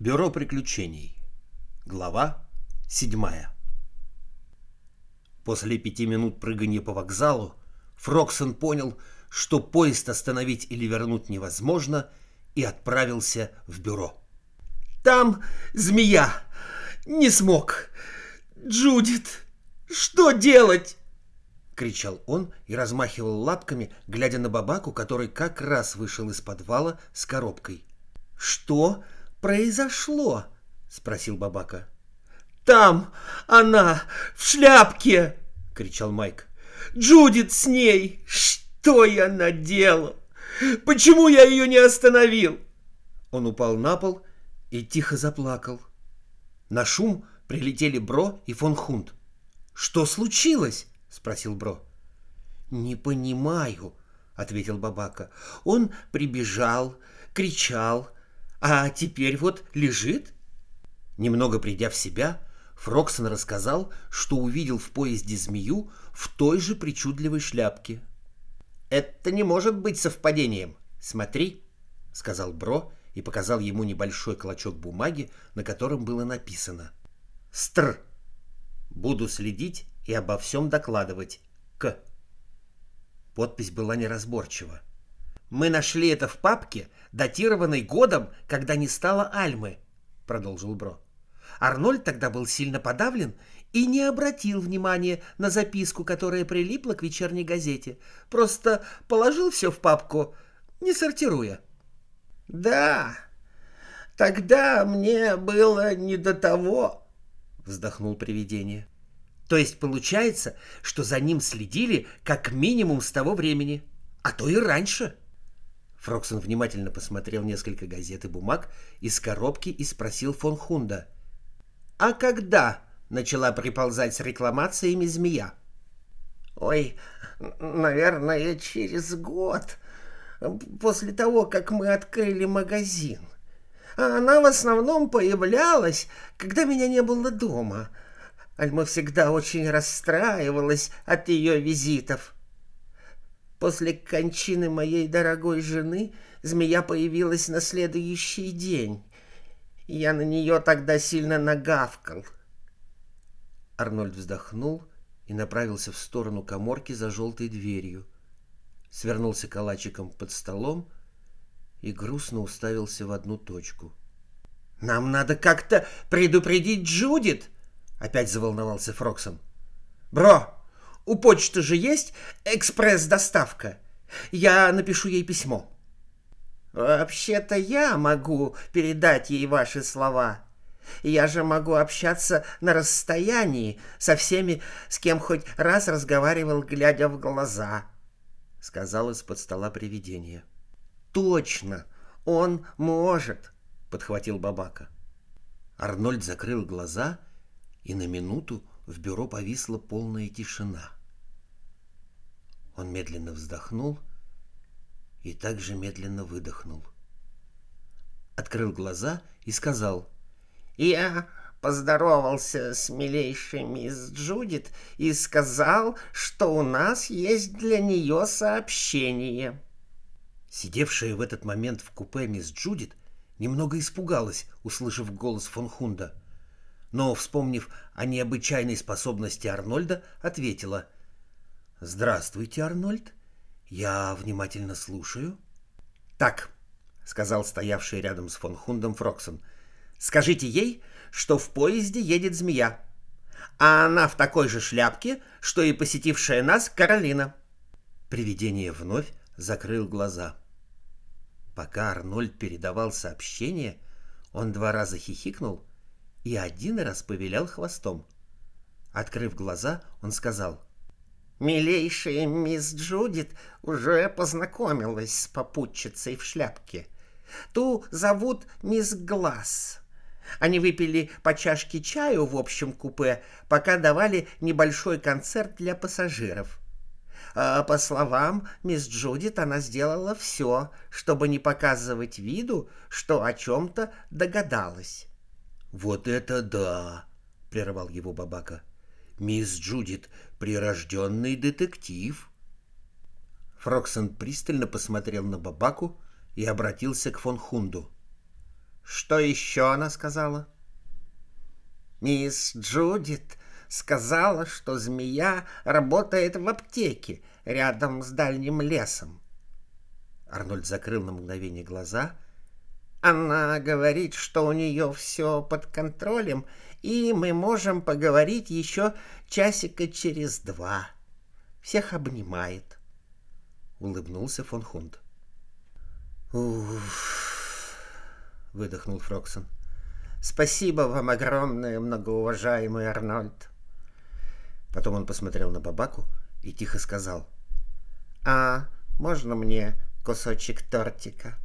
Бюро приключений. Глава седьмая. После пяти минут прыгания по вокзалу Фроксон понял, что поезд остановить или вернуть невозможно, и отправился в бюро. «Там змея! Не смог! Джудит! Что делать?» — кричал он и размахивал лапками, глядя на бабаку, который как раз вышел из подвала с коробкой. «Что произошло?» — спросил бабака. «Там она, в шляпке!» — кричал Майк. «Джудит с ней! Что я наделал? Почему я ее не остановил?» Он упал на пол и тихо заплакал. На шум прилетели Бро и фон Хунд. «Что случилось?» — спросил Бро. «Не понимаю», — ответил Бабака. «Он прибежал, кричал, а теперь вот лежит». Немного придя в себя, Фроксон рассказал, что увидел в поезде змею в той же причудливой шляпке. «Это не может быть совпадением. Смотри», — сказал Бро и показал ему небольшой клочок бумаги, на котором было написано «Стр. Буду следить и обо всем докладывать. К». Подпись была неразборчива. «Мы нашли это в папке, датированной годом, когда не стало Альмы», — продолжил Бро. Арнольд тогда был сильно подавлен и не обратил внимания на записку, которая прилипла к вечерней газете. Просто положил все в папку, не сортируя. «Да, тогда мне было не до того», — вздохнул привидение. «То есть получается, что за ним следили как минимум с того времени, а то и раньше?» Фроксон внимательно посмотрел несколько газет и бумаг из коробки и спросил фон Хунда — а когда начала приползать с рекламациями змея? Ой, наверное, через год, после того, как мы открыли магазин. Она в основном появлялась, когда меня не было дома. Альма всегда очень расстраивалась от ее визитов. После кончины моей дорогой жены змея появилась на следующий день. Я на нее тогда сильно нагавкал. Арнольд вздохнул и направился в сторону коморки за желтой дверью. Свернулся калачиком под столом и грустно уставился в одну точку. «Нам надо как-то предупредить Джудит!» — опять заволновался Фроксон. «Бро, у почты же есть экспресс-доставка. Я напишу ей письмо». Вообще-то я могу передать ей ваши слова. Я же могу общаться на расстоянии со всеми, с кем хоть раз разговаривал, глядя в глаза, — сказал из-под стола привидение. — Точно, он может, — подхватил Бабака. Арнольд закрыл глаза, и на минуту в бюро повисла полная тишина. Он медленно вздохнул и также медленно выдохнул. Открыл глаза и сказал. «Я поздоровался с милейшей мисс Джудит и сказал, что у нас есть для нее сообщение». Сидевшая в этот момент в купе мисс Джудит немного испугалась, услышав голос фон Хунда. Но, вспомнив о необычайной способности Арнольда, ответила. «Здравствуйте, Арнольд. Я внимательно слушаю. Так, сказал стоявший рядом с фон Хундом Фроксон. Скажите ей, что в поезде едет змея. А она в такой же шляпке, что и посетившая нас Каролина. Привидение вновь закрыл глаза. Пока Арнольд передавал сообщение, он два раза хихикнул и один раз повилял хвостом. Открыв глаза, он сказал — Милейшая мисс Джудит уже познакомилась с попутчицей в шляпке. Ту зовут мисс Глаз. Они выпили по чашке чаю в общем купе, пока давали небольшой концерт для пассажиров. А по словам мисс Джудит, она сделала все, чтобы не показывать виду, что о чем-то догадалась. «Вот это да!» — прервал его Бабака. «Мисс Джудит прирожденный детектив. Фроксон пристально посмотрел на Бабаку и обратился к фон Хунду. Что еще она сказала? Мисс Джудит сказала, что змея работает в аптеке рядом с дальним лесом. Арнольд закрыл на мгновение глаза. Она говорит, что у нее все под контролем, и мы можем поговорить еще часика через два. Всех обнимает. Улыбнулся фон Хунд. Уф, выдохнул Фроксон. Спасибо вам огромное, многоуважаемый Арнольд. Потом он посмотрел на Бабаку и тихо сказал. А можно мне кусочек тортика?